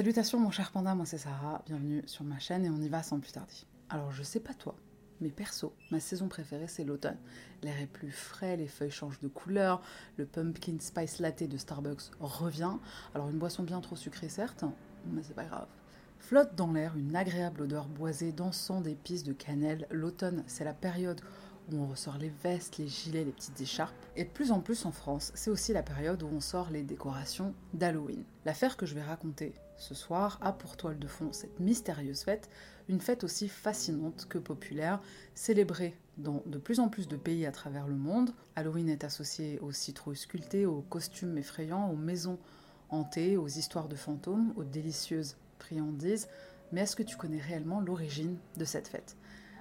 Salutations mon cher panda, moi c'est Sarah, bienvenue sur ma chaîne et on y va sans plus tarder. Alors je sais pas toi, mais perso, ma saison préférée c'est l'automne. L'air est plus frais, les feuilles changent de couleur, le pumpkin spice latte de Starbucks revient. Alors une boisson bien trop sucrée certes, mais c'est pas grave. Flotte dans l'air une agréable odeur boisée dansant d'épices de cannelle. L'automne, c'est la période où on ressort les vestes, les gilets, les petites écharpes. Et de plus en plus en France, c'est aussi la période où on sort les décorations d'Halloween. L'affaire que je vais raconter ce soir a pour toile de fond cette mystérieuse fête, une fête aussi fascinante que populaire, célébrée dans de plus en plus de pays à travers le monde. Halloween est associé aux citrouilles sculptées, aux costumes effrayants, aux maisons hantées, aux histoires de fantômes, aux délicieuses friandises. Mais est-ce que tu connais réellement l'origine de cette fête?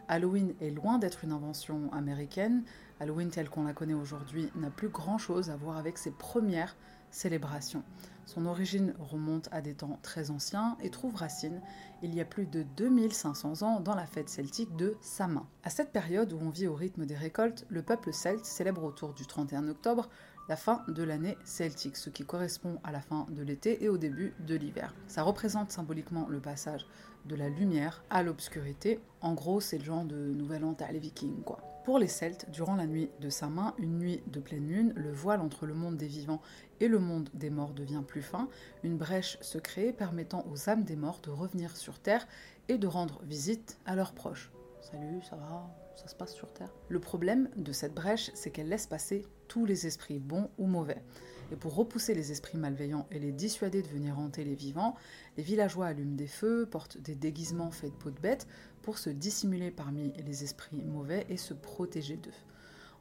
Halloween est loin d'être une invention américaine. Halloween telle qu'on la connaît aujourd'hui n'a plus grand-chose à voir avec ses premières célébrations. Son origine remonte à des temps très anciens et trouve racine il y a plus de 2500 ans dans la fête celtique de Samin. À cette période où on vit au rythme des récoltes, le peuple celte célèbre autour du 31 octobre la fin de l'année celtique, ce qui correspond à la fin de l'été et au début de l'hiver. Ça représente symboliquement le passage de la lumière à l'obscurité. En gros, c'est le genre de nouvel an les vikings, quoi. Pour les Celtes, durant la nuit de sa main, une nuit de pleine lune, le voile entre le monde des vivants et le monde des morts devient plus fin, une brèche se crée permettant aux âmes des morts de revenir sur Terre et de rendre visite à leurs proches. Salut, ça va? Ça se passe sur Terre? Le problème de cette brèche, c'est qu'elle laisse passer tous les esprits bons ou mauvais. Et pour repousser les esprits malveillants et les dissuader de venir hanter les vivants, les villageois allument des feux, portent des déguisements faits de peau de bête pour se dissimuler parmi les esprits mauvais et se protéger d'eux.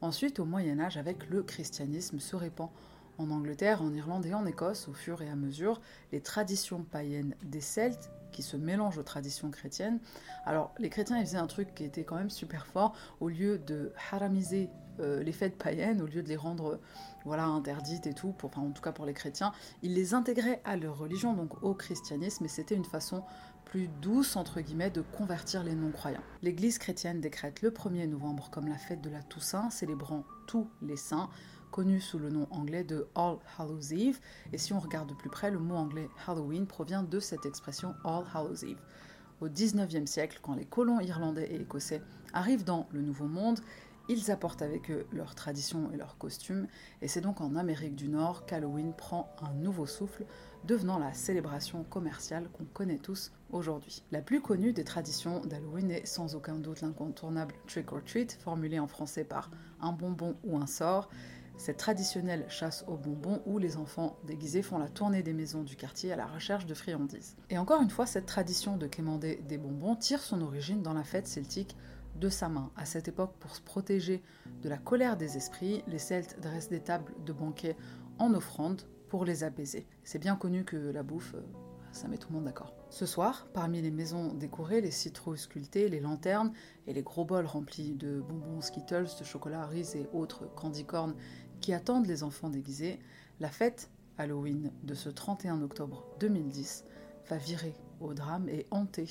Ensuite, au Moyen Âge, avec le christianisme, se répand en Angleterre, en Irlande et en Écosse, au fur et à mesure, les traditions païennes des Celtes se mélangent aux traditions chrétiennes. Alors, les chrétiens, ils faisaient un truc qui était quand même super fort. Au lieu de haramiser euh, les fêtes païennes, au lieu de les rendre voilà, interdites et tout, enfin, en tout cas pour les chrétiens, ils les intégraient à leur religion, donc au christianisme, et c'était une façon plus douce, entre guillemets, de convertir les non-croyants. L'Église chrétienne décrète le 1er novembre comme la fête de la Toussaint, célébrant tous les saints, connu sous le nom anglais de All Hallows Eve, et si on regarde de plus près, le mot anglais Halloween provient de cette expression All Hallows Eve. Au 19e siècle, quand les colons irlandais et écossais arrivent dans le Nouveau Monde, ils apportent avec eux leurs traditions et leurs costumes, et c'est donc en Amérique du Nord qu'Halloween prend un nouveau souffle, devenant la célébration commerciale qu'on connaît tous aujourd'hui. La plus connue des traditions d'Halloween est sans aucun doute l'incontournable trick or treat, formulé en français par un bonbon ou un sort, cette traditionnelle chasse aux bonbons où les enfants déguisés font la tournée des maisons du quartier à la recherche de friandises. Et encore une fois, cette tradition de quémander des bonbons tire son origine dans la fête celtique de sa main. À cette époque, pour se protéger de la colère des esprits, les Celtes dressent des tables de banquet en offrande pour les apaiser. C'est bien connu que la bouffe, euh, ça met tout le monde d'accord. Ce soir, parmi les maisons décorées, les citrouilles sculptées, les lanternes et les gros bols remplis de bonbons Skittles, de chocolat Reese et autres candy corn qui attendent les enfants déguisés, la fête Halloween de ce 31 octobre 2010 va virer au drame et hanter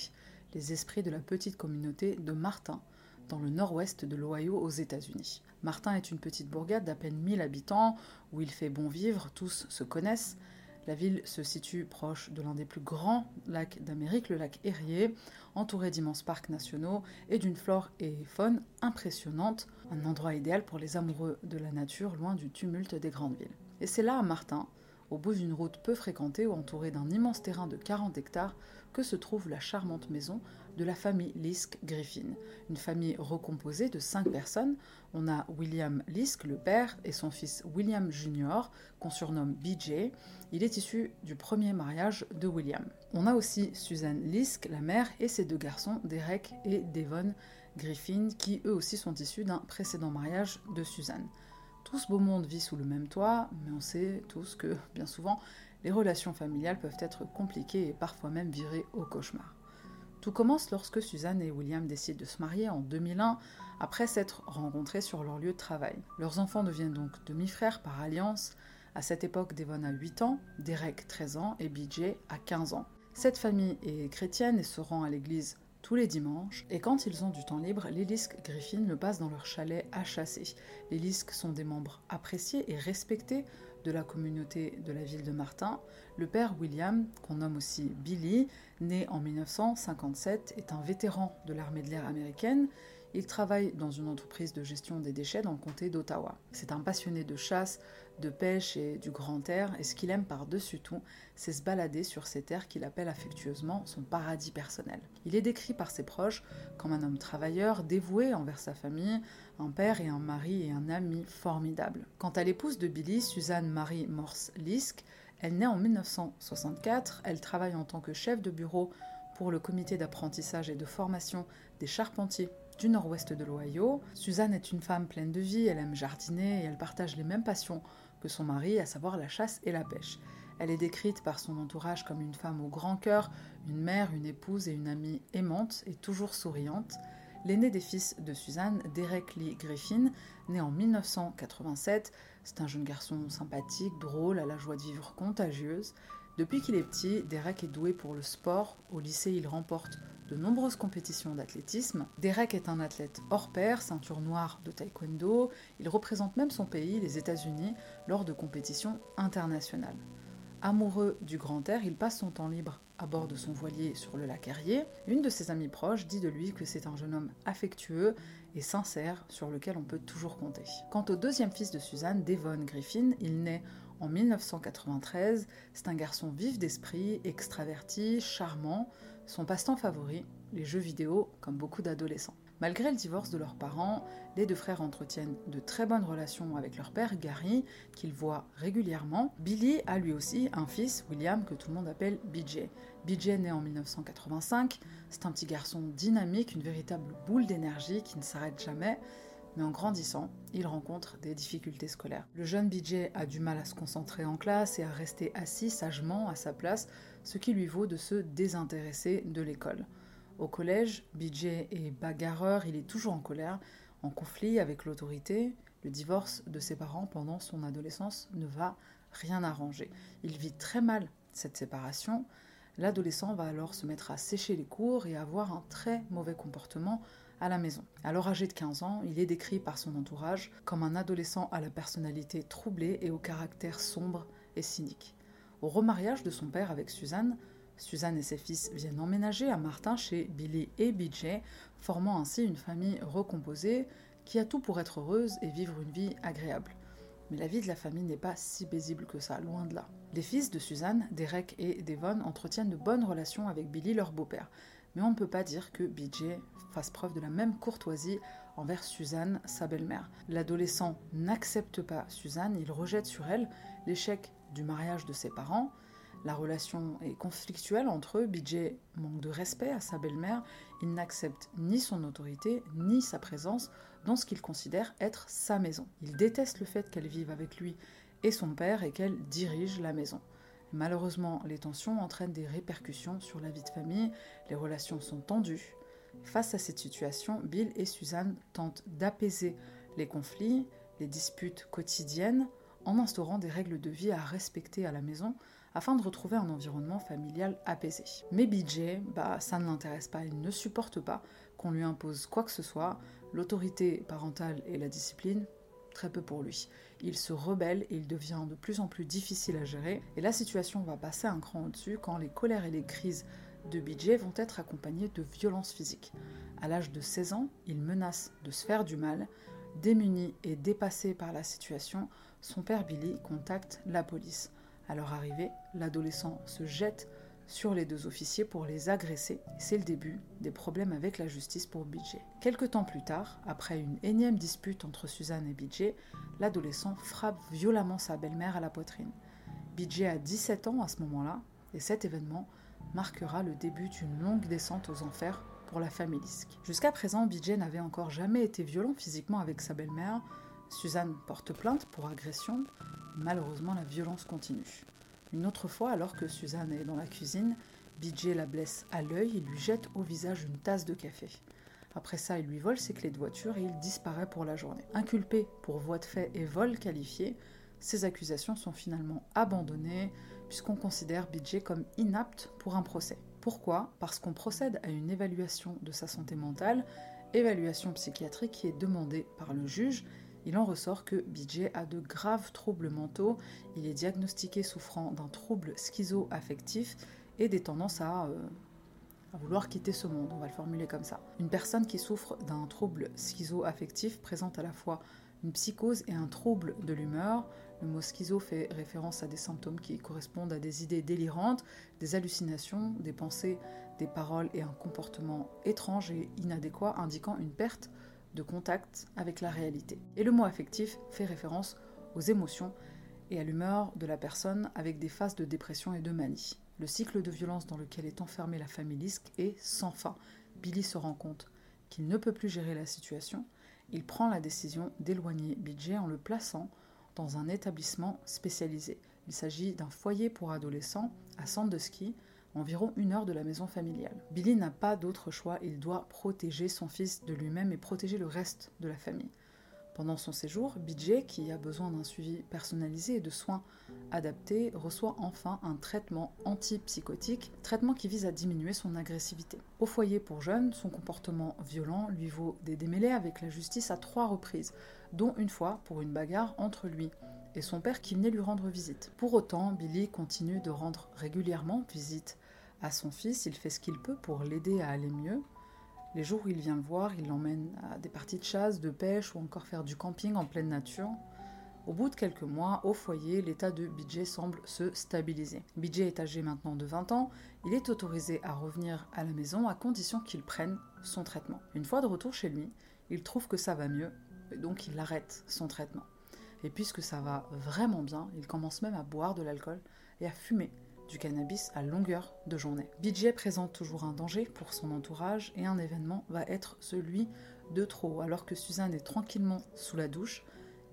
les esprits de la petite communauté de Martin, dans le nord-ouest de l'Ohio aux États-Unis. Martin est une petite bourgade d'à peine 1000 habitants où il fait bon vivre, tous se connaissent. La ville se situe proche de l'un des plus grands lacs d'Amérique, le lac Erie, entouré d'immenses parcs nationaux et d'une flore et faune impressionnante, un endroit idéal pour les amoureux de la nature loin du tumulte des grandes villes. Et c'est là, à Martin, au bout d'une route peu fréquentée ou entourée d'un immense terrain de 40 hectares, que se trouve la charmante maison de la famille Lisk Griffin. Une famille recomposée de cinq personnes. On a William Lisk, le père, et son fils William Jr., qu'on surnomme BJ. Il est issu du premier mariage de William. On a aussi Suzanne Lisk, la mère, et ses deux garçons, Derek et Devon Griffin, qui eux aussi sont issus d'un précédent mariage de Suzanne. Tout ce beau monde vit sous le même toit, mais on sait tous que, bien souvent, les relations familiales peuvent être compliquées et parfois même virer au cauchemar. Tout commence lorsque Suzanne et William décident de se marier en 2001 après s'être rencontrés sur leur lieu de travail. Leurs enfants deviennent donc demi-frères par alliance. À cette époque, Devon a 8 ans, Derek 13 ans et BJ a 15 ans. Cette famille est chrétienne et se rend à l'église tous les dimanches, et quand ils ont du temps libre, les Griffin le passent dans leur chalet à chasser. Les sont des membres appréciés et respectés de la communauté de la ville de Martin, le père William, qu'on nomme aussi Billy, né en 1957, est un vétéran de l'armée de l'air américaine. Il travaille dans une entreprise de gestion des déchets dans le comté d'Ottawa. C'est un passionné de chasse, de pêche et du grand air, et ce qu'il aime par-dessus tout, c'est se balader sur ces terres qu'il appelle affectueusement son paradis personnel. Il est décrit par ses proches comme un homme travailleur, dévoué envers sa famille, un père et un mari et un ami formidable. Quant à l'épouse de Billy, Suzanne Marie Morse Lisk, elle naît en 1964, elle travaille en tant que chef de bureau pour le comité d'apprentissage et de formation des charpentiers du nord-ouest de l'Ohio. Suzanne est une femme pleine de vie, elle aime jardiner et elle partage les mêmes passions que son mari, à savoir la chasse et la pêche. Elle est décrite par son entourage comme une femme au grand cœur, une mère, une épouse et une amie aimante et toujours souriante. L'aîné des fils de Suzanne, Derek Lee Griffin, né en 1987, c'est un jeune garçon sympathique, drôle, à la joie de vivre contagieuse. Depuis qu'il est petit, Derek est doué pour le sport. Au lycée, il remporte de nombreuses compétitions d'athlétisme. Derek est un athlète hors pair, ceinture noire de taekwondo. Il représente même son pays, les États-Unis, lors de compétitions internationales. Amoureux du grand air, il passe son temps libre à bord de son voilier sur le lac Erie. Une de ses amies proches dit de lui que c'est un jeune homme affectueux et sincère sur lequel on peut toujours compter. Quant au deuxième fils de Suzanne, Devon Griffin, il naît en 1993. C'est un garçon vif d'esprit, extraverti, charmant. Son passe-temps favori, les jeux vidéo, comme beaucoup d'adolescents. Malgré le divorce de leurs parents, les deux frères entretiennent de très bonnes relations avec leur père, Gary, qu'ils voient régulièrement. Billy a lui aussi un fils, William, que tout le monde appelle BJ. BJ né en 1985, c'est un petit garçon dynamique, une véritable boule d'énergie qui ne s'arrête jamais, en grandissant, il rencontre des difficultés scolaires. Le jeune BJ a du mal à se concentrer en classe et à rester assis sagement à sa place, ce qui lui vaut de se désintéresser de l'école. Au collège, BJ est bagarreur, il est toujours en colère, en conflit avec l'autorité. Le divorce de ses parents pendant son adolescence ne va rien arranger. Il vit très mal cette séparation. L'adolescent va alors se mettre à sécher les cours et avoir un très mauvais comportement à la maison. Alors âgé de 15 ans, il est décrit par son entourage comme un adolescent à la personnalité troublée et au caractère sombre et cynique. Au remariage de son père avec Suzanne, Suzanne et ses fils viennent emménager à Martin chez Billy et BJ, formant ainsi une famille recomposée qui a tout pour être heureuse et vivre une vie agréable. Mais la vie de la famille n'est pas si paisible que ça, loin de là. Les fils de Suzanne, Derek et Devon, entretiennent de bonnes relations avec Billy, leur beau-père. Mais on ne peut pas dire que BJ fasse preuve de la même courtoisie envers Suzanne, sa belle-mère. L'adolescent n'accepte pas Suzanne, il rejette sur elle l'échec du mariage de ses parents, la relation est conflictuelle entre eux. BJ manque de respect à sa belle-mère. Il n'accepte ni son autorité, ni sa présence dans ce qu'il considère être sa maison. Il déteste le fait qu'elle vive avec lui et son père et qu'elle dirige la maison. Malheureusement, les tensions entraînent des répercussions sur la vie de famille, les relations sont tendues. Face à cette situation, Bill et Suzanne tentent d'apaiser les conflits, les disputes quotidiennes, en instaurant des règles de vie à respecter à la maison afin de retrouver un environnement familial apaisé. Mais BJ, bah, ça ne l'intéresse pas, il ne supporte pas qu'on lui impose quoi que ce soit, l'autorité parentale et la discipline, très peu pour lui. Il se rebelle et il devient de plus en plus difficile à gérer, et la situation va passer un cran au-dessus quand les colères et les crises de BJ vont être accompagnées de violences physiques. À l'âge de 16 ans, il menace de se faire du mal, démuni et dépassé par la situation, son père Billy contacte la police. À leur arrivée, l'adolescent se jette sur les deux officiers pour les agresser. C'est le début des problèmes avec la justice pour BJ. Quelque temps plus tard, après une énième dispute entre Suzanne et BJ, l'adolescent frappe violemment sa belle-mère à la poitrine. BJ a 17 ans à ce moment-là, et cet événement marquera le début d'une longue descente aux enfers pour la famille Lisk. Jusqu'à présent, BJ n'avait encore jamais été violent physiquement avec sa belle-mère. Suzanne porte plainte pour agression, Malheureusement, la violence continue. Une autre fois, alors que Suzanne est dans la cuisine, BJ la blesse à l'œil et lui jette au visage une tasse de café. Après ça, il lui vole ses clés de voiture et il disparaît pour la journée. Inculpé pour voie de fait et vol qualifié, ces accusations sont finalement abandonnées puisqu'on considère BJ comme inapte pour un procès. Pourquoi? Parce qu'on procède à une évaluation de sa santé mentale, évaluation psychiatrique qui est demandée par le juge il en ressort que BJ a de graves troubles mentaux, il est diagnostiqué souffrant d'un trouble schizo-affectif et des tendances à, euh, à, vouloir quitter ce monde, on va le formuler comme ça. Une personne qui souffre d'un trouble schizo-affectif présente à la fois une psychose et un trouble de l'humeur. Le mot schizo fait référence à des symptômes qui correspondent à des idées délirantes, des hallucinations, des pensées, des paroles et un comportement étrange et inadéquat indiquant une perte contact avec la réalité. Et le mot affectif fait référence aux émotions et à l'humeur de la personne avec des phases de dépression et de manie. Le cycle de violence dans lequel est enfermée la famille Lisk est sans fin. Billy se rend compte qu'il ne peut plus gérer la situation. Il prend la décision d'éloigner BJ en le plaçant dans un établissement spécialisé. Il s'agit d'un foyer pour adolescents à Sandusky, environ une heure de la maison familiale. Billy n'a pas d'autre choix, il doit protéger son fils de lui-même et protéger le reste de la famille. Pendant son séjour, BJ, qui a besoin d'un suivi personnalisé et de soins adaptés, reçoit enfin un traitement antipsychotique, traitement qui vise à diminuer son agressivité. Au foyer pour jeunes, son comportement violent lui vaut des démêlés avec la justice à trois reprises, dont une fois pour une bagarre entre lui et son père qui venait lui rendre visite. Pour autant, Billy continue de rendre régulièrement visite à son fils, il fait ce qu'il peut pour l'aider à aller mieux. Les jours où il vient le voir, il l'emmène à des parties de chasse, de pêche ou encore faire du camping en pleine nature. Au bout de quelques mois, au foyer, l'état de BJ semble se stabiliser. BJ est âgé maintenant de 20 ans, il est autorisé à revenir à la maison à condition qu'il prenne son traitement. Une fois de retour chez lui, il trouve que ça va mieux, et donc il arrête son traitement. Et puisque ça va vraiment bien, il commence même à boire de l'alcool et à fumer du cannabis à longueur de journée. BJ présente toujours un danger pour son entourage et un événement va être celui de trop. Alors que Suzanne est tranquillement sous la douche,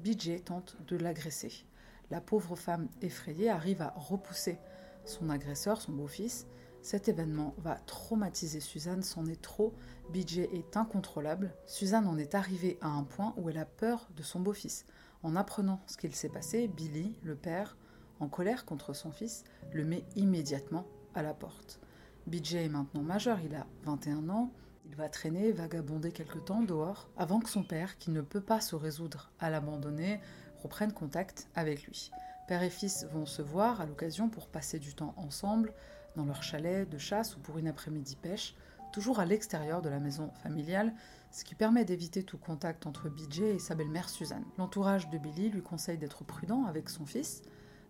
BJ tente de l'agresser. La pauvre femme effrayée arrive à repousser son agresseur, son beau-fils. Cet événement va traumatiser Suzanne, c'en est trop. BJ est incontrôlable. Suzanne en est arrivée à un point où elle a peur de son beau-fils. En apprenant ce qu'il s'est passé, Billy, le père, en colère contre son fils, le met immédiatement à la porte. BJ est maintenant majeur, il a 21 ans, il va traîner, vagabonder quelque temps dehors, avant que son père, qui ne peut pas se résoudre à l'abandonner, reprenne contact avec lui. Père et fils vont se voir à l'occasion pour passer du temps ensemble, dans leur chalet de chasse ou pour une après-midi pêche, toujours à l'extérieur de la maison familiale, ce qui permet d'éviter tout contact entre BJ et sa belle-mère Suzanne. L'entourage de Billy lui conseille d'être prudent avec son fils,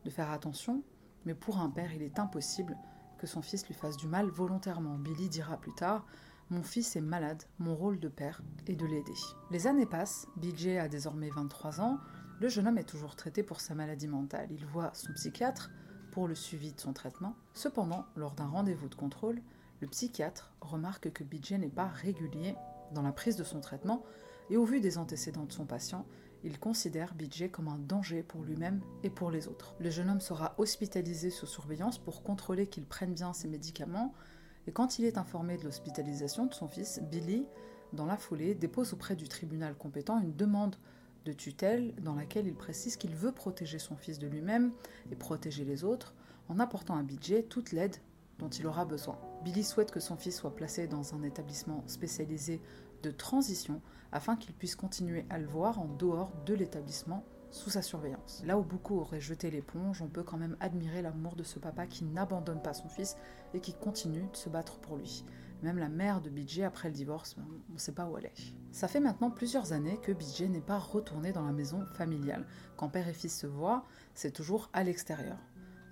de faire attention, mais pour un père, il est impossible que son fils lui fasse du mal volontairement. Billy dira plus tard Mon fils est malade, mon rôle de père est de l'aider. Les années passent, BJ a désormais 23 ans, le jeune homme est toujours traité pour sa maladie mentale. Il voit son psychiatre pour le suivi de son traitement. Cependant, lors d'un rendez-vous de contrôle, le psychiatre remarque que BJ n'est pas régulier dans la prise de son traitement et au vu des antécédents de son patient, il considère BJ comme un danger pour lui-même et pour les autres. Le jeune homme sera hospitalisé sous surveillance pour contrôler qu'il prenne bien ses médicaments et quand il est informé de l'hospitalisation de son fils, Billy, dans la foulée, dépose auprès du tribunal compétent une demande de tutelle dans laquelle il précise qu'il veut protéger son fils de lui-même et protéger les autres en apportant à BJ toute l'aide dont il aura besoin. Billy souhaite que son fils soit placé dans un établissement spécialisé de transition afin qu'il puisse continuer à le voir en dehors de l'établissement sous sa surveillance. Là où beaucoup auraient jeté l'éponge, on peut quand même admirer l'amour de ce papa qui n'abandonne pas son fils et qui continue de se battre pour lui. Même la mère de BJ, après le divorce, on ne sait pas où elle est. Ça fait maintenant plusieurs années que BJ n'est pas retourné dans la maison familiale. Quand père et fils se voient, c'est toujours à l'extérieur.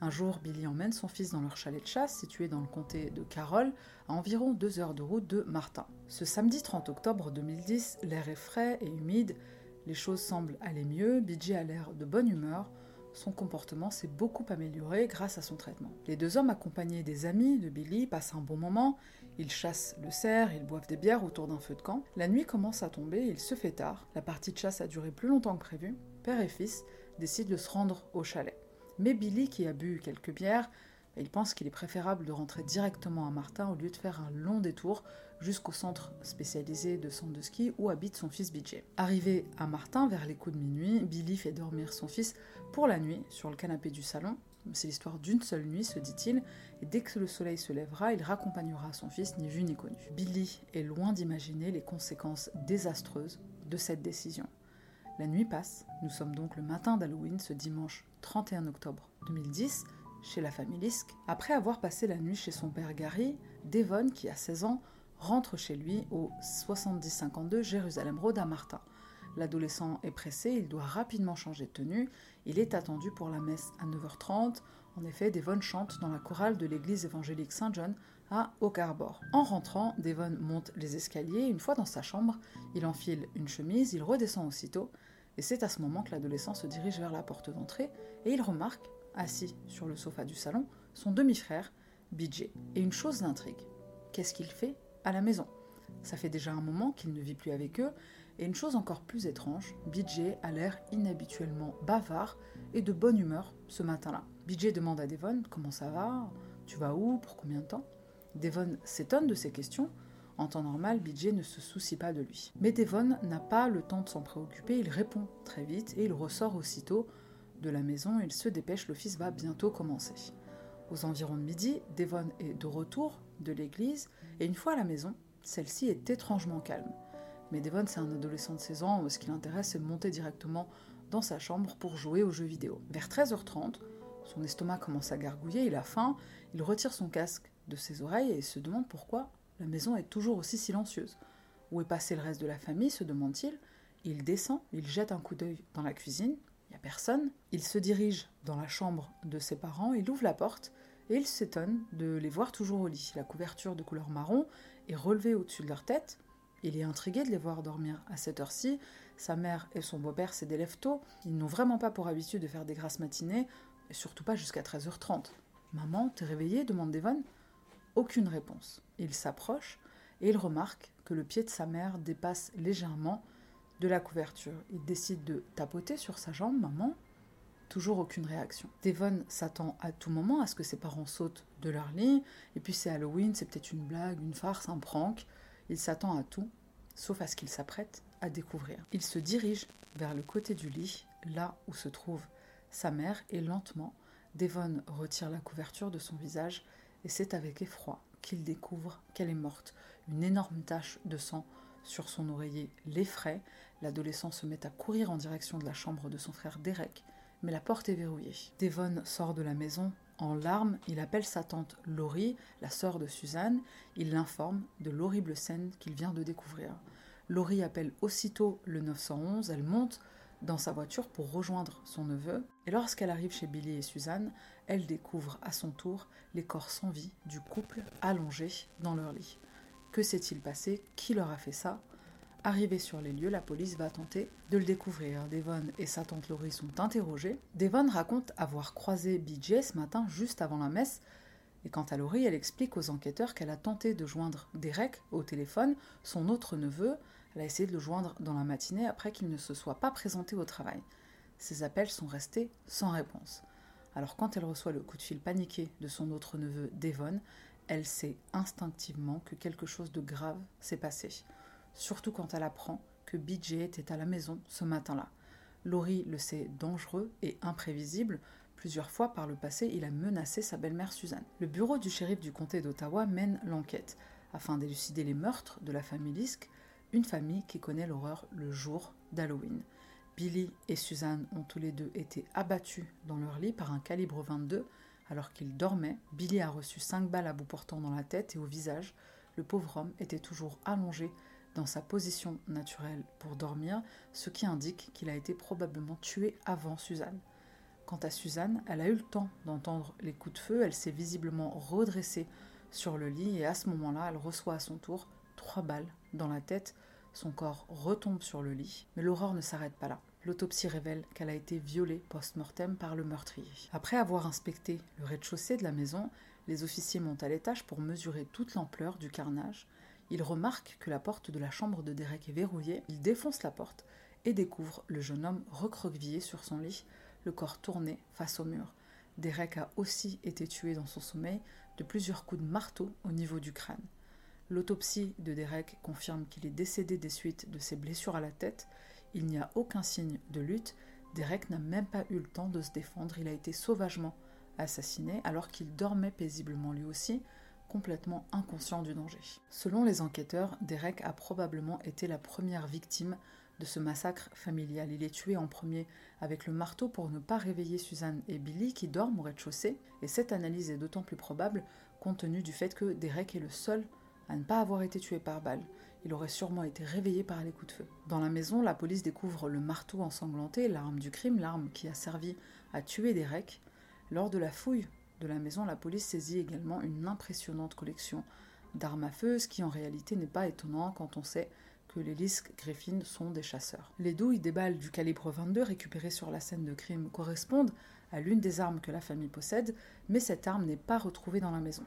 Un jour, Billy emmène son fils dans leur chalet de chasse situé dans le comté de Carroll, à environ deux heures de route de Martin. Ce samedi 30 octobre 2010, l'air est frais et humide, les choses semblent aller mieux, BJ a l'air de bonne humeur, son comportement s'est beaucoup amélioré grâce à son traitement. Les deux hommes accompagnés des amis de Billy passent un bon moment, ils chassent le cerf, ils boivent des bières autour d'un feu de camp. La nuit commence à tomber, il se fait tard, la partie de chasse a duré plus longtemps que prévu, père et fils décident de se rendre au chalet. Mais Billy, qui a bu quelques bières, il pense qu'il est préférable de rentrer directement à Martin au lieu de faire un long détour jusqu'au centre spécialisé de centre de ski où habite son fils BJ. Arrivé à Martin vers les coups de minuit, Billy fait dormir son fils pour la nuit sur le canapé du salon. C'est l'histoire d'une seule nuit, se dit-il, et dès que le soleil se lèvera, il raccompagnera son fils ni vu ni connu. Billy est loin d'imaginer les conséquences désastreuses de cette décision. La nuit passe, nous sommes donc le matin d'Halloween, ce dimanche 31 octobre 2010, chez la famille Lisk. Après avoir passé la nuit chez son père Gary, Devon, qui a 16 ans, rentre chez lui au 7052 Jérusalem Road à Martin. L'adolescent est pressé, il doit rapidement changer de tenue. Il est attendu pour la messe à 9h30. En effet, Devon chante dans la chorale de l'église évangélique Saint-John à Oak Harbor. En rentrant, Devon monte les escaliers. Une fois dans sa chambre, il enfile une chemise, il redescend aussitôt. Et c'est à ce moment que l'adolescent se dirige vers la porte d'entrée et il remarque, assis sur le sofa du salon, son demi-frère, BJ. Et une chose l'intrigue. Qu'est-ce qu'il fait à la maison? Ça fait déjà un moment qu'il ne vit plus avec eux et une chose encore plus étrange, BJ a l'air inhabituellement bavard et de bonne humeur ce matin-là. BJ demande à Devon comment ça va, tu vas où, pour combien de temps? Devon s'étonne de ces questions. En temps normal, BJ ne se soucie pas de lui. Mais Devon n'a pas le temps de s'en préoccuper, il répond très vite et il ressort aussitôt de la maison. Il se dépêche, l'office va bientôt commencer. Aux environs de midi, Devon est de retour de l'église et une fois à la maison, celle-ci est étrangement calme. Mais Devon, c'est un adolescent de 16 ans, ce qui l'intéresse, c'est de monter directement dans sa chambre pour jouer aux jeux vidéo. Vers 13h30, son estomac commence à gargouiller, il a faim, il retire son casque de ses oreilles et se demande pourquoi la maison est toujours aussi silencieuse. Où est passé le reste de la famille se demande-t-il. Il descend, il jette un coup d'œil dans la cuisine, personne. Il se dirige dans la chambre de ses parents, il ouvre la porte et il s'étonne de les voir toujours au lit. La couverture de couleur marron est relevée au-dessus de leur tête, il est intrigué de les voir dormir à cette heure-ci. Sa mère et son beau-père, c'est des lève tôt. Ils n'ont vraiment pas pour habitude de faire des grasses matinées, et surtout pas jusqu'à 13h30. Maman, t'es réveillée? demande Devon. Aucune réponse. Il s'approche et il remarque que le pied de sa mère dépasse légèrement la couverture. Il décide de tapoter sur sa jambe, maman. Toujours aucune réaction. Devon s'attend à tout moment à ce que ses parents sautent de leur lit, et puis c'est Halloween, c'est peut-être une blague, une farce, un prank. Il s'attend à tout, sauf à ce qu'il s'apprête à découvrir. Il se dirige vers le côté du lit, là où se trouve sa mère, et lentement, Devon retire la couverture de son visage, et c'est avec effroi qu'il découvre qu'elle est morte. Une énorme tache de sang sur son oreiller l'effraie. L'adolescent se met à courir en direction de la chambre de son frère Derek, mais la porte est verrouillée. Devon sort de la maison en larmes, il appelle sa tante Laurie, la sœur de Suzanne. Il l'informe de l'horrible scène qu'il vient de découvrir. Laurie appelle aussitôt le 911. Elle monte dans sa voiture pour rejoindre son neveu. Et lorsqu'elle arrive chez Billy et Suzanne, elle découvre à son tour les corps sans vie du couple allongés dans leur lit. Que s'est-il passé? Qui leur a fait ça? Arrivé sur les lieux, la police va tenter de le découvrir. Devon et sa tante Laurie sont interrogés. Devon raconte avoir croisé BJ ce matin juste avant la messe. Et quant à Laurie, elle explique aux enquêteurs qu'elle a tenté de joindre Derek au téléphone, son autre neveu. Elle a essayé de le joindre dans la matinée après qu'il ne se soit pas présenté au travail. Ses appels sont restés sans réponse. Alors quand elle reçoit le coup de fil paniqué de son autre neveu Devon, elle sait instinctivement que quelque chose de grave s'est passé surtout quand elle apprend que BJ était à la maison ce matin-là. Laurie le sait dangereux et imprévisible. Plusieurs fois par le passé, il a menacé sa belle-mère Suzanne. Le bureau du shérif du comté d'Ottawa mène l'enquête afin d'élucider les meurtres de la famille Lisk, une famille qui connaît l'horreur le jour d'Halloween. Billy et Suzanne ont tous les deux été abattus dans leur lit par un calibre 22 alors qu'ils dormaient. Billy a reçu cinq balles à bout portant dans la tête et au visage. Le pauvre homme était toujours allongé dans sa position naturelle pour dormir, ce qui indique qu'il a été probablement tué avant Suzanne. Quant à Suzanne, elle a eu le temps d'entendre les coups de feu, elle s'est visiblement redressée sur le lit et à ce moment-là, elle reçoit à son tour trois balles dans la tête. Son corps retombe sur le lit, mais l'horreur ne s'arrête pas là. L'autopsie révèle qu'elle a été violée post-mortem par le meurtrier. Après avoir inspecté le rez-de-chaussée de la maison, les officiers montent à l'étage pour mesurer toute l'ampleur du carnage il remarque que la porte de la chambre de Derek est verrouillée, il défonce la porte et découvre le jeune homme recroquevillé sur son lit, le corps tourné face au mur. Derek a aussi été tué dans son sommeil de plusieurs coups de marteau au niveau du crâne. L'autopsie de Derek confirme qu'il est décédé des suites de ses blessures à la tête. Il n'y a aucun signe de lutte. Derek n'a même pas eu le temps de se défendre. Il a été sauvagement assassiné alors qu'il dormait paisiblement lui aussi, complètement inconscient du danger. Selon les enquêteurs, Derek a probablement été la première victime de ce massacre familial. Il est tué en premier avec le marteau pour ne pas réveiller Suzanne et Billy qui dorment au rez-de-chaussée, et cette analyse est d'autant plus probable compte tenu du fait que Derek est le seul à ne pas avoir été tué par balle. Il aurait sûrement été réveillé par les coups de feu. Dans la maison, la police découvre le marteau ensanglanté, l'arme du crime, l'arme qui a servi à tuer Derek. Lors de la fouille de la maison, la police saisit également une impressionnante collection d'armes à feu, ce qui en réalité n'est pas étonnant quand on sait que les Lisk Griffin sont des chasseurs. Les douilles des balles du calibre 22 récupérées sur la scène de crime correspondent à l'une des armes que la famille possède, mais cette arme n'est pas retrouvée dans la maison.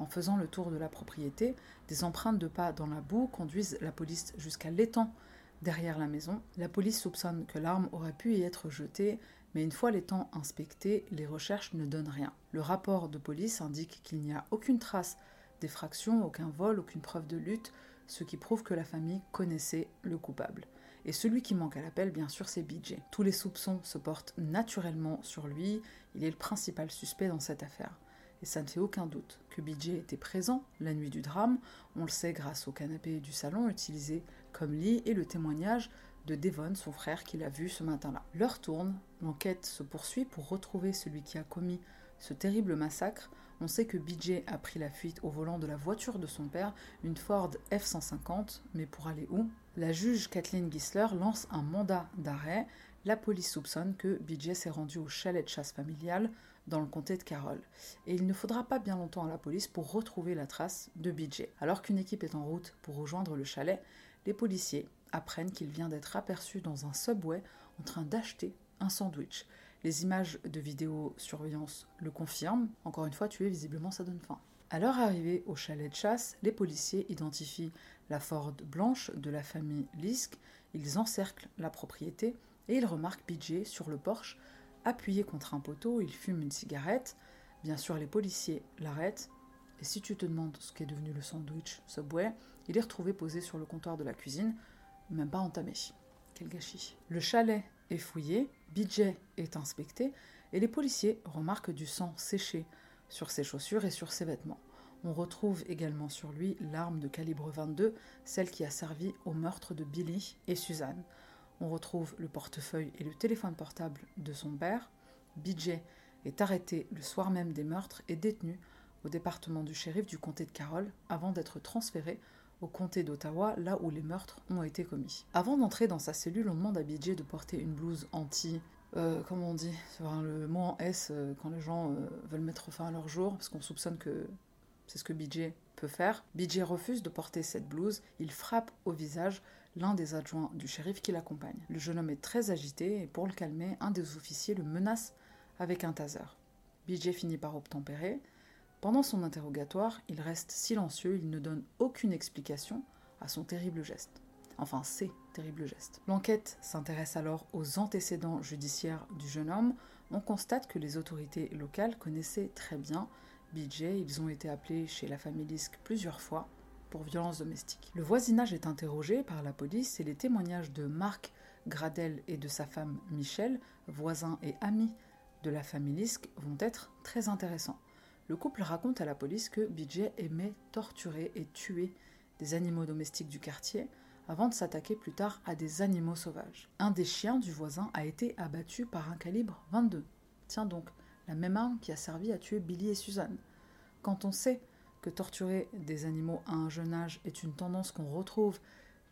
En faisant le tour de la propriété, des empreintes de pas dans la boue conduisent la police jusqu'à l'étang derrière la maison. La police soupçonne que l'arme aurait pu y être jetée, mais une fois l'étang inspecté, les recherches ne donnent rien. Le rapport de police indique qu'il n'y a aucune trace d'effraction, aucun vol, aucune preuve de lutte, ce qui prouve que la famille connaissait le coupable. Et celui qui manque à l'appel, bien sûr, c'est BJ. Tous les soupçons se portent naturellement sur lui, il est le principal suspect dans cette affaire. Et ça ne fait aucun doute que BJ était présent la nuit du drame, on le sait grâce au canapé du salon utilisé comme lit et le témoignage de Devon, son frère, qui l'a vu ce matin-là. L'heure tourne, l'enquête se poursuit pour retrouver celui qui a commis ce terrible massacre on sait que BJ a pris la fuite au volant de la voiture de son père, une Ford F-150, mais pour aller où? La juge Kathleen Gisler lance un mandat d'arrêt. La police soupçonne que BJ s'est rendu au chalet de chasse familial dans le comté de Carroll. Et il ne faudra pas bien longtemps à la police pour retrouver la trace de BJ. Alors qu'une équipe est en route pour rejoindre le chalet, les policiers apprennent qu'il vient d'être aperçu dans un subway en train d'acheter un sandwich. Les images de vidéosurveillance le confirment. Encore une fois, tué, visiblement, ça donne faim. À leur arrivée au chalet de chasse, les policiers identifient la Ford blanche de la famille Lisk. Ils encerclent la propriété et ils remarquent BJ sur le porche, appuyé contre un poteau. Il fume une cigarette. Bien sûr, les policiers l'arrêtent. Et si tu te demandes ce qu'est devenu le sandwich Subway, il est retrouvé posé sur le comptoir de la cuisine, même pas entamé. Quel gâchis. Le chalet est fouillé, BJ est inspecté et les policiers remarquent du sang séché sur ses chaussures et sur ses vêtements. On retrouve également sur lui l'arme de calibre 22, celle qui a servi au meurtre de Billy et Suzanne. On retrouve le portefeuille et le téléphone portable de son père. BJ est arrêté le soir même des meurtres et détenu au département du shérif du comté de Carroll avant d'être transféré au comté d'Ottawa, là où les meurtres ont été commis. Avant d'entrer dans sa cellule, on demande à BJ de porter une blouse anti... Euh, comment on dit Le mot en S euh, quand les gens euh, veulent mettre fin à leur jour, parce qu'on soupçonne que c'est ce que BJ peut faire. BJ refuse de porter cette blouse, il frappe au visage l'un des adjoints du shérif qui l'accompagne. Le jeune homme est très agité et pour le calmer, un des officiers le menace avec un taser. BJ finit par obtempérer, pendant son interrogatoire, il reste silencieux, il ne donne aucune explication à son terrible geste. Enfin, ses terribles gestes. L'enquête s'intéresse alors aux antécédents judiciaires du jeune homme. On constate que les autorités locales connaissaient très bien BJ. Ils ont été appelés chez la famille Lisk plusieurs fois pour violence domestique. Le voisinage est interrogé par la police et les témoignages de Marc Gradel et de sa femme Michel, voisins et amis de la famille Lisk, vont être très intéressants. Le couple raconte à la police que BJ aimait torturer et tuer des animaux domestiques du quartier avant de s'attaquer plus tard à des animaux sauvages. Un des chiens du voisin a été abattu par un calibre 22. Tiens donc, la même arme qui a servi à tuer Billy et Suzanne. Quand on sait que torturer des animaux à un jeune âge est une tendance qu'on retrouve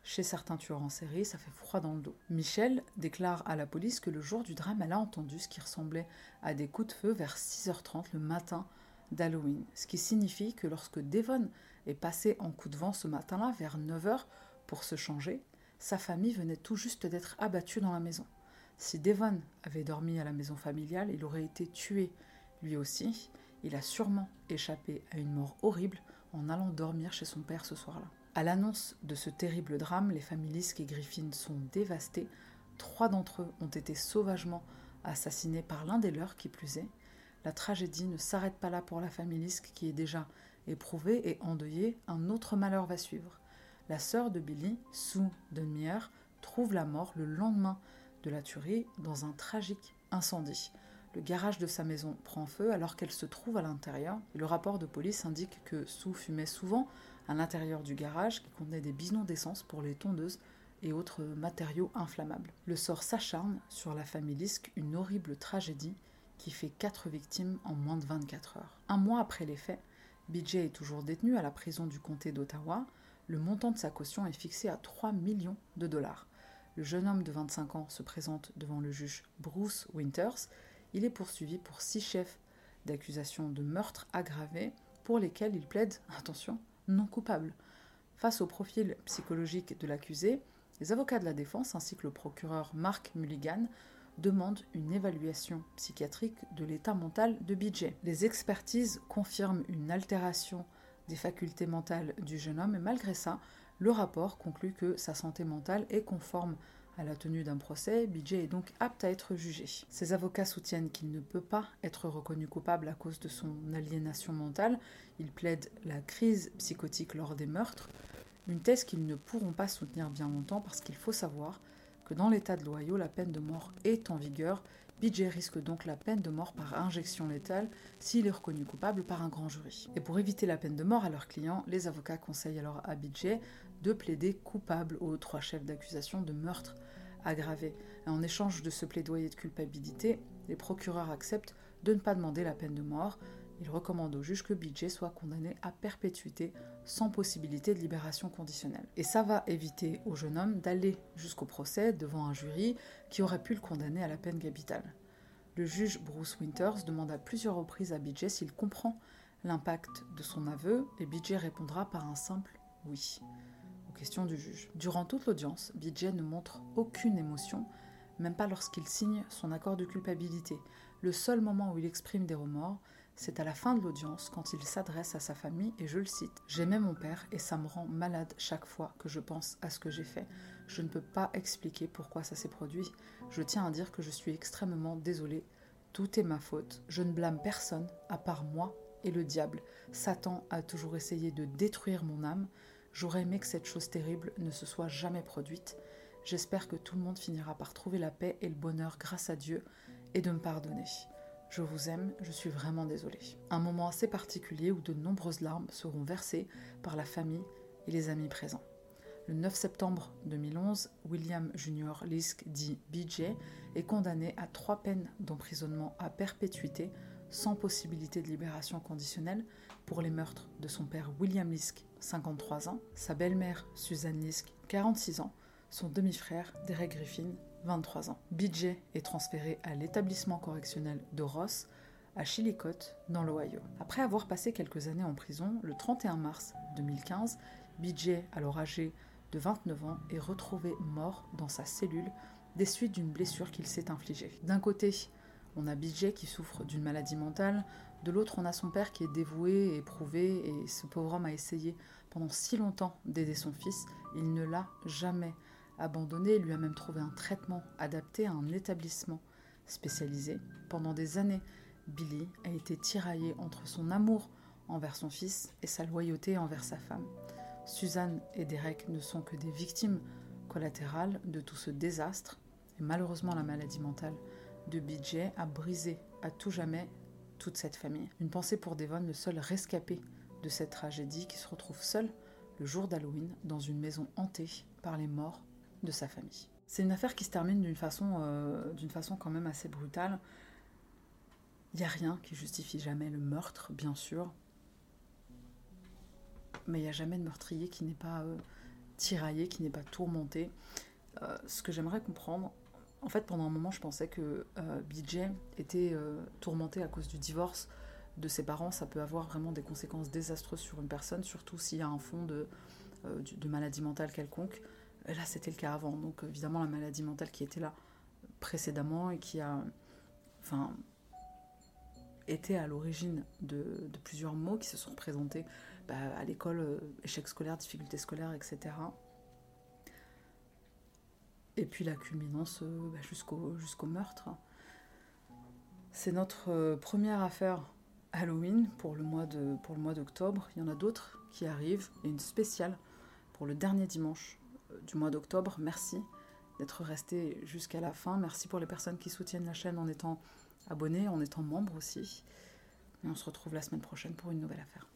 chez certains tueurs en série, ça fait froid dans le dos. Michel déclare à la police que le jour du drame, elle a entendu ce qui ressemblait à des coups de feu vers 6h30 le matin d'Halloween. Ce qui signifie que lorsque Devon est passé en coup de vent ce matin-là, vers 9h, pour se changer, sa famille venait tout juste d'être abattue dans la maison. Si Devon avait dormi à la maison familiale, il aurait été tué lui aussi. Il a sûrement échappé à une mort horrible en allant dormir chez son père ce soir-là. À l'annonce de ce terrible drame, les familles Lisk et Griffin sont dévastées. Trois d'entre eux ont été sauvagement assassinés par l'un des leurs, qui plus est. La tragédie ne s'arrête pas là pour la famille Lisk qui est déjà éprouvée et endeuillée, un autre malheur va suivre. La sœur de Billy, Sue Dunmier, trouve la mort le lendemain de la tuerie dans un tragique incendie. Le garage de sa maison prend feu alors qu'elle se trouve à l'intérieur. Le rapport de police indique que Sue fumait souvent à l'intérieur du garage qui contenait des bisons d'essence pour les tondeuses et autres matériaux inflammables. Le sort s'acharne sur la famille Lisk, une horrible tragédie qui fait 4 victimes en moins de 24 heures. Un mois après les faits, BJ est toujours détenu à la prison du comté d'Ottawa. Le montant de sa caution est fixé à 3 millions de dollars. Le jeune homme de 25 ans se présente devant le juge Bruce Winters. Il est poursuivi pour six chefs d'accusation de meurtre aggravé pour lesquels il plaide, attention, non coupable. Face au profil psychologique de l'accusé, les avocats de la défense ainsi que le procureur Mark Mulligan demandent une évaluation psychiatrique de l'état mental de BJ. Les expertises confirment une altération des facultés mentales du jeune homme et malgré ça, le rapport conclut que sa santé mentale est conforme à la tenue d'un procès, BJ est donc apte à être jugé. Ses avocats soutiennent qu'il ne peut pas être reconnu coupable à cause de son aliénation mentale. Il plaide la crise psychotique lors des meurtres, une thèse qu'ils ne pourront pas soutenir bien longtemps parce qu'il faut savoir que dans l'État de l'Ohio, la peine de mort est en vigueur. BJ risque donc la peine de mort par injection létale s'il est reconnu coupable par un grand jury. Et pour éviter la peine de mort à leurs clients, les avocats conseillent alors à BJ de plaider coupable aux trois chefs d'accusation de meurtre aggravé. en échange de ce plaidoyer de culpabilité, les procureurs acceptent de ne pas demander la peine de mort. Ils recommandent au juge que BJ soit condamné à perpétuité sans possibilité de libération conditionnelle. Et ça va éviter au jeune homme d'aller jusqu'au procès devant un jury qui aurait pu le condamner à la peine capitale. Le juge Bruce Winters demande à plusieurs reprises à BJ s'il comprend l'impact de son aveu et BJ répondra par un simple oui aux questions du juge. Durant toute l'audience, BJ ne montre aucune émotion, même pas lorsqu'il signe son accord de culpabilité. Le seul moment où il exprime des remords, c'est à la fin de l'audience quand il s'adresse à sa famille et je le cite J'aimais mon père et ça me rend malade chaque fois que je pense à ce que j'ai fait. Je ne peux pas expliquer pourquoi ça s'est produit. Je tiens à dire que je suis extrêmement désolée. Tout est ma faute. Je ne blâme personne à part moi et le diable. Satan a toujours essayé de détruire mon âme. J'aurais aimé que cette chose terrible ne se soit jamais produite. J'espère que tout le monde finira par trouver la paix et le bonheur grâce à Dieu et de me pardonner. Je vous aime, je suis vraiment désolée. Un moment assez particulier où de nombreuses larmes seront versées par la famille et les amis présents. Le 9 septembre 2011, William Jr. Lisk, dit BJ, est condamné à trois peines d'emprisonnement à perpétuité sans possibilité de libération conditionnelle pour les meurtres de son père William Lisk, 53 ans, sa belle-mère Suzanne Lisk, 46 ans, son demi-frère Derek Griffin, 23 ans. BJ est transféré à l'établissement correctionnel de Ross, à Chillicothe, dans l'Ohio. Après avoir passé quelques années en prison, le 31 mars 2015, BJ, alors âgé de 29 ans, est retrouvé mort dans sa cellule des suites d'une blessure qu'il s'est infligée. D'un côté, on a BJ qui souffre d'une maladie mentale, de l'autre, on a son père qui est dévoué, éprouvé, et ce pauvre homme a essayé pendant si longtemps d'aider son fils, il ne l'a jamais abandonné, lui a même trouvé un traitement adapté à un établissement spécialisé. Pendant des années, Billy a été tiraillé entre son amour envers son fils et sa loyauté envers sa femme. Suzanne et Derek ne sont que des victimes collatérales de tout ce désastre, et malheureusement la maladie mentale de BJ a brisé à tout jamais toute cette famille. Une pensée pour Devon, le seul rescapé de cette tragédie qui se retrouve seul le jour d'Halloween dans une maison hantée par les morts de sa famille. C'est une affaire qui se termine d'une façon, euh, d'une façon quand même assez brutale. Il n'y a rien qui justifie jamais le meurtre, bien sûr. Mais il n'y a jamais de meurtrier qui n'est pas euh, tiraillé, qui n'est pas tourmenté. Euh, ce que j'aimerais comprendre, en fait, pendant un moment, je pensais que BJ était tourmenté à cause du divorce de ses parents. Ça peut avoir vraiment des conséquences désastreuses sur une personne, surtout s'il y a un fond de, de maladie mentale quelconque là, c'était le cas avant. Donc, évidemment, la maladie mentale qui était là précédemment et qui a enfin, été à l'origine de, plusieurs mots qui se sont présentés bah, à l'école, euh, échec scolaire, difficultés scolaires, etc. Et puis la culminance euh, bah, jusqu'au meurtre. C'est notre euh, première affaire Halloween pour le mois d'octobre. Il y en a d'autres qui arrivent et une spéciale pour le dernier dimanche du mois d'octobre. Merci d'être resté jusqu'à la fin. Merci pour les personnes qui soutiennent la chaîne en étant abonnés, en étant membres aussi. Et on se retrouve la semaine prochaine pour une nouvelle affaire.